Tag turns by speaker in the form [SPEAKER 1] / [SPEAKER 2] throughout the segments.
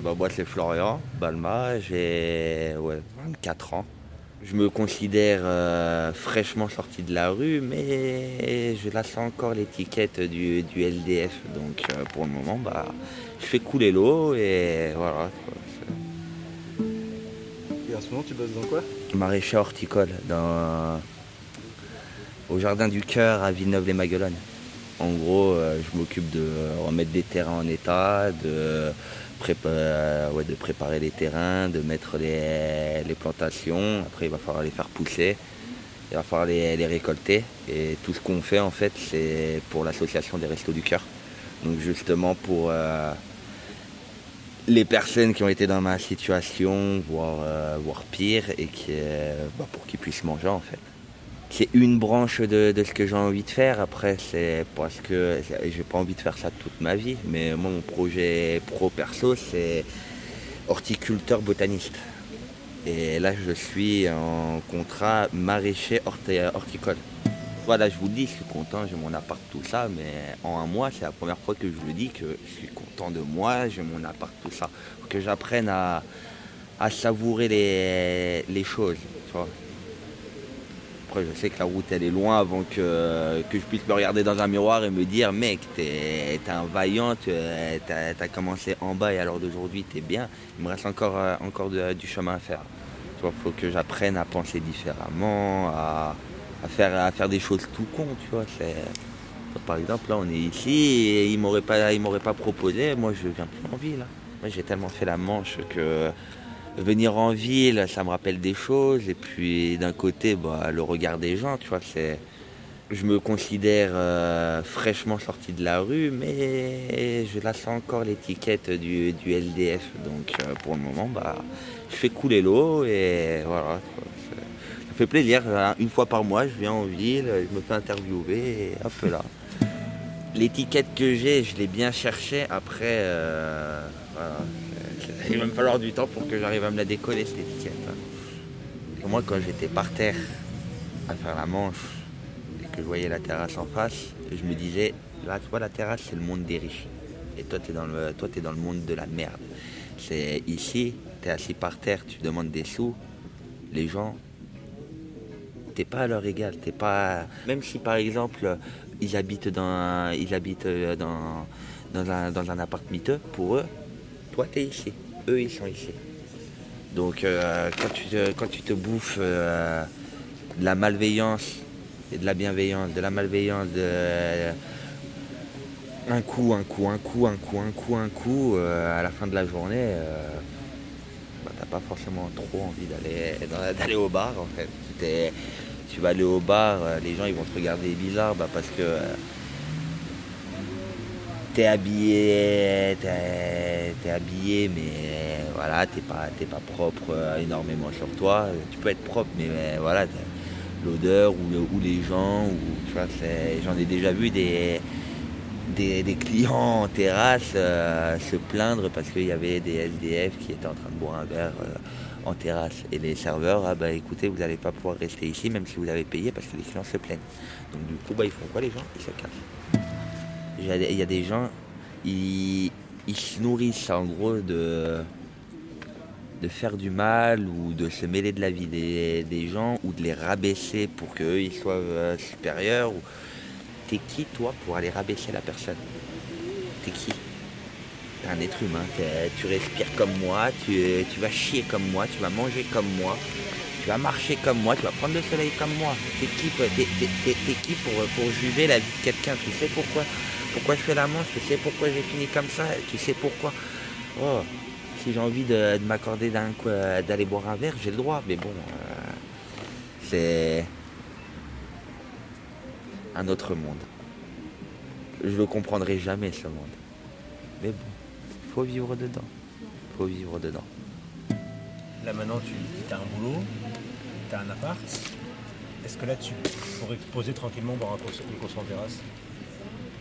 [SPEAKER 1] Bah, moi, c'est Florian Balma, j'ai 24 ans. Je me considère euh, fraîchement sorti de la rue, mais je laisse encore l'étiquette du, LDF. Donc euh, pour le moment, bah, je fais couler l'eau et voilà.
[SPEAKER 2] Et en ce moment, tu bosses dans quoi?
[SPEAKER 1] Maraîcher horticole, dans, au Jardin du Cœur à Villeneuve-les-Maguelones. En gros, euh, je m'occupe de remettre des terrains en état, de euh, de préparer les terrains, de mettre les, plantations. Après, il va falloir les faire pousser. Il va falloir les, récolter. Et tout ce qu'on fait, en fait, c'est pour l'association des Restos du Cœur. Donc, justement, pour euh, les personnes qui ont été dans ma situation, voire, euh, pire, et qui, bah, pour qu'ils puissent manger, en fait c'est une branche de, ce que j'ai envie de faire. Après, c'est parce que j'ai pas envie de faire ça toute ma vie. Mais moi, mon projet pro perso, c'est horticulteur botaniste. Et là, je suis en contrat maraîcher horticole. Voilà, je vous le dis, je suis content, j'ai mon appart, tout ça, mais en un mois, c'est la première fois que je le dis que je suis content de moi, j'ai mon appart, tout ça. Faut que j'apprenne à, savourer les, choses. Je sais que la route, elle est loin avant que, que je puisse me regarder dans un miroir et me dire, mec, t'es un vaillant, t'as as commencé en bas et alors d'aujourd'hui, t'es bien. Il me reste encore, euh, encore du chemin à faire. Il faut que j'apprenne à penser différemment, à, faire, à faire des choses tout con, tu vois. Par exemple, là, on est ici et il m'aurait pas, pas proposé. Moi, je viens plus en ville. Moi, j'ai tellement fait la manche que venir en ville, ça me rappelle des choses. Et puis d'un côté, bah, le regard des gens, tu vois, c'est. Je me considère euh, fraîchement sorti de la rue, mais je laisse encore l'étiquette du, LDF. Donc euh, pour le moment, bah, je fais couler l'eau et voilà. Ça fait plaisir. Une fois par mois, je viens en ville, je me fais interviewer et hop là. L'étiquette que j'ai, je l'ai bien cherchée. Après, euh, voilà il va me falloir du temps pour que j'arrive à me la décoller cette étiquette. moi quand j'étais par terre à faire la manche et que je voyais la terrasse en face, je me disais, là tu vois la terrasse c'est le monde des riches. Et toi tu es dans le toi es dans le monde de la merde. C'est ici, tu es assis par terre, tu demandes des sous, les gens t'es pas à leur égal, t'es pas. Même si par exemple ils habitent dans ils habitent dans, dans un, dans un appart miteux, pour eux, toi t'es ici eux ils sont ici. Donc euh, quand, tu te, quand tu te bouffes euh, de la malveillance et de la bienveillance, de la malveillance, de un coup, un coup, un coup, un coup, un coup, un coup, euh, à la fin de la journée, bah, t'as pas forcément trop envie d'aller d'aller au bar en fait. Tu vas aller au bar, les gens ils vont te regarder bizarre bah, parce que t'es habillé, t'es, habillé, mais voilà, t'es pas, pas propre euh, énormément sur toi. Tu peux être propre, mais, voilà, l'odeur ou, les gens, ou tu vois, j'en ai déjà vu des, des, clients en terrasse euh, se plaindre parce qu'il y avait des SDF qui étaient en train de boire un verre euh, en terrasse. Et les serveurs, ah bah écoutez, vous n'allez pas pouvoir rester ici même si vous avez payé parce que les clients se plaignent. Donc du coup, bah, ils font quoi les gens? Ils se cassent. Il y a des gens, ils, se nourrissent en gros de, de faire du mal ou de se mêler de la vie des, gens ou de les rabaisser pour qu'eux ils soient euh, supérieurs. T'es qui toi pour aller rabaisser la personne? T'es qui? T'es un être humain, tu respires comme moi, tu, tu vas chier comme moi, tu vas manger comme moi, tu vas marcher comme moi, tu vas prendre le soleil comme moi. T'es qui, t'es, qui pour, pour juger la vie de quelqu'un? Tu sais pourquoi? Pourquoi je fais la manche, tu sais pourquoi j'ai fini comme ça, tu sais pourquoi. Oh, si j'ai envie de, m'accorder d'aller boire un verre, j'ai le droit, mais bon, euh, c'est un autre monde. Je le comprendrai jamais ce monde. Mais bon, faut vivre dedans. Faut vivre dedans.
[SPEAKER 2] Là maintenant, tu as un boulot, tu as un appart. Est-ce que là, tu pourrais te poser tranquillement boire un course en terrasse?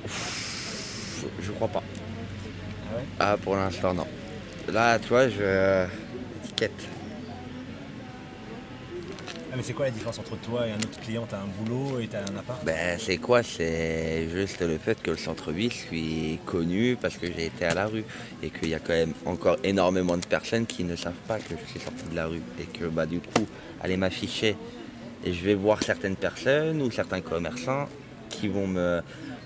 [SPEAKER 1] Je crois pas.
[SPEAKER 2] Ah, ouais
[SPEAKER 1] ah pour l'instant non. Là tu vois je. étiquette.
[SPEAKER 2] Ah, mais c'est quoi la différence entre toi et un autre client? T'as un boulot et t'as un appart?
[SPEAKER 1] Ben, c'est quoi? C'est juste le fait que le centre-ville, je suis connu parce que j'ai été à la rue et qu'il y a quand même encore énormément de personnes qui ne savent pas que je suis sorti de la rue et que bah, du coup, aller m'afficher et je vais voir certaines personnes ou certains commerçants qui vont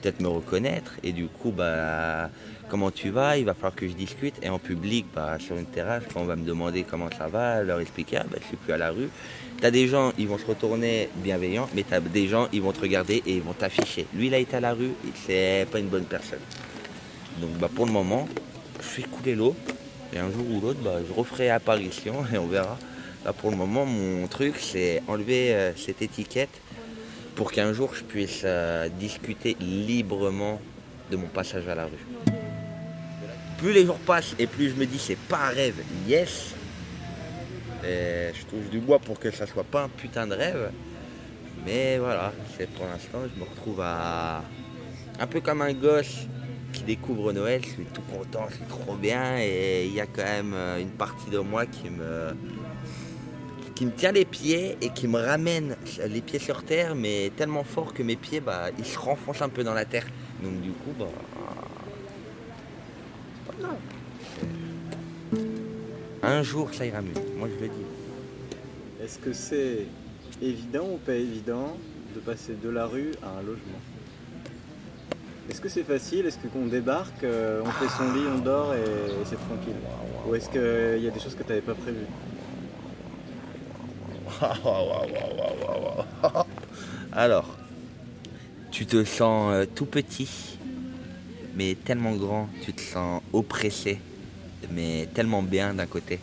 [SPEAKER 1] peut-être me reconnaître et du coup, bah, comment tu vas? Il va falloir que je discute et en public, bah, sur une terrasse, quand on va me demander comment ça va, leur expliquer, ah, bah, je suis plus à la rue. T'as des gens, ils vont se retourner bienveillants, mais t'as des gens, ils vont te regarder et ils vont t'afficher. Lui, il a été à la rue, c'est pas une bonne personne. Donc bah, pour le moment, je fais couler l'eau. Et un jour ou l'autre, bah, je referai apparition et on verra. Là pour le moment, mon truc, c'est enlever euh, cette étiquette pour qu'un jour je puisse euh, discuter librement de mon passage à la rue. Plus les jours passent et plus je me dis c'est pas un rêve, yes, et je touche du bois pour que ça soit pas un putain de rêve. Mais voilà, c'est pour l'instant, je me retrouve à. Un peu comme un gosse qui découvre Noël, je suis tout content, c'est trop bien. Et il y a quand même euh, une partie de moi qui me. Qui me tient les pieds et qui me ramène les pieds sur terre, mais tellement fort que mes pieds, bah, ils se renfoncent un peu dans la terre. Donc du coup, bah. C'est pas grave. Un jour, ça ira mieux. Moi, je le dis.
[SPEAKER 3] Est-ce que c'est évident ou pas évident de passer de la rue à un logement? Est-ce que c'est facile? Est-ce qu'on débarque, euh, on fait son lit, on dort et, c'est tranquille? Ou est-ce qu'il y a des choses que tu n'avais pas prévues?
[SPEAKER 1] Alors, tu te sens euh, tout petit, mais tellement grand, tu te sens oppressé mais tellement bien d'un côté.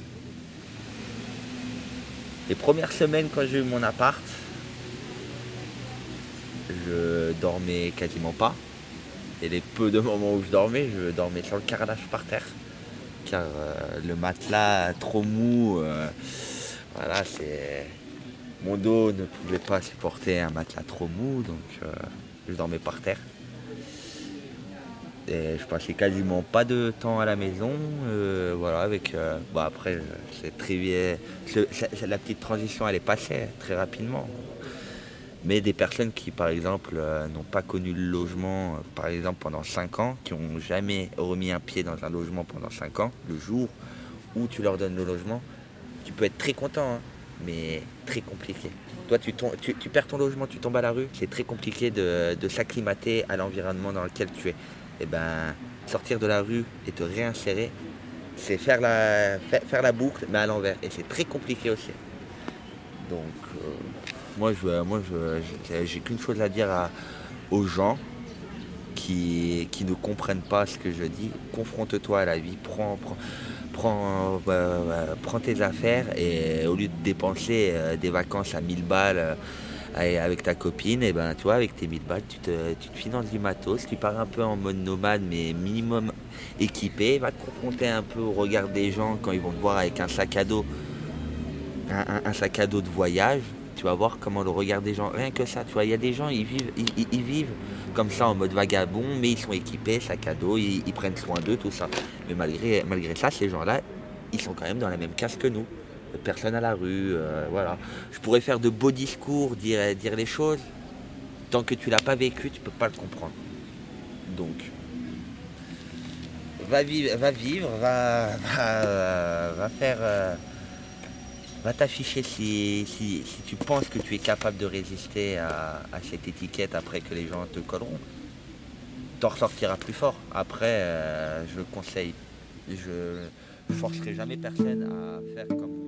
[SPEAKER 1] Les premières semaines quand j'ai eu mon appart, je dormais quasiment pas. Et les peu de moments où je dormais, je dormais sur le carrelage par terre. Car euh, le matelas trop mou, euh, voilà, c'est. Mon dos ne pouvait pas supporter un matelas trop mou, donc euh, je dormais par terre. Et je passais quasiment pas de temps à la maison. Euh, voilà, avec. Euh, après, c'est très. La petite transition, elle est passée très rapidement. Mais des personnes qui, par exemple, euh, n'ont pas connu le logement, par exemple, pendant 5 ans, qui n'ont jamais remis un pied dans un logement pendant 5 ans, le jour où tu leur donnes le logement, tu peux être très content, hein, mais très compliqué. Toi, tu, perds ton logement, tu tombes à la rue, c'est très compliqué de, s'acclimater à l'environnement dans lequel tu es et eh ben, sortir de la rue et te réinsérer, c'est faire la, boucle, mais à l'envers. Et c'est très compliqué aussi. Donc, euh, moi, je, moi j'ai qu'une chose à dire aux gens qui, qui, ne comprennent pas ce que je dis. Confronte-toi à la vie, prends, prends, prends, euh, prends tes affaires et au lieu de dépenser euh, des vacances à 1000 balles, avec ta copine, et ben toi avec tes 1000 balles, tu te, tu te finances du matos, tu pars un peu en mode nomade mais minimum équipé, va te confronter un peu au regard des gens quand ils vont te voir avec un sac à dos, un, sac à dos de voyage, tu vas voir comment le regard des gens, rien que ça, tu vois, il y a des gens, ils vivent, ils, vivent comme ça en mode vagabond, mais ils sont équipés, sac à dos, ils, prennent soin d'eux, tout ça. Mais malgré, malgré ça, ces gens-là, ils sont quand même dans la même case que nous personne à la rue, euh, voilà. Je pourrais faire de beaux discours, dire, dire les choses. Tant que tu l'as pas vécu, tu peux pas le comprendre. Donc, va vivre, va vivre, va, va, faire, euh, va t'afficher si, tu penses que tu es capable de résister à, cette étiquette après que les gens te colleront. T'en ressortiras plus fort. Après, euh, je conseille, je ne forcerai jamais personne à faire comme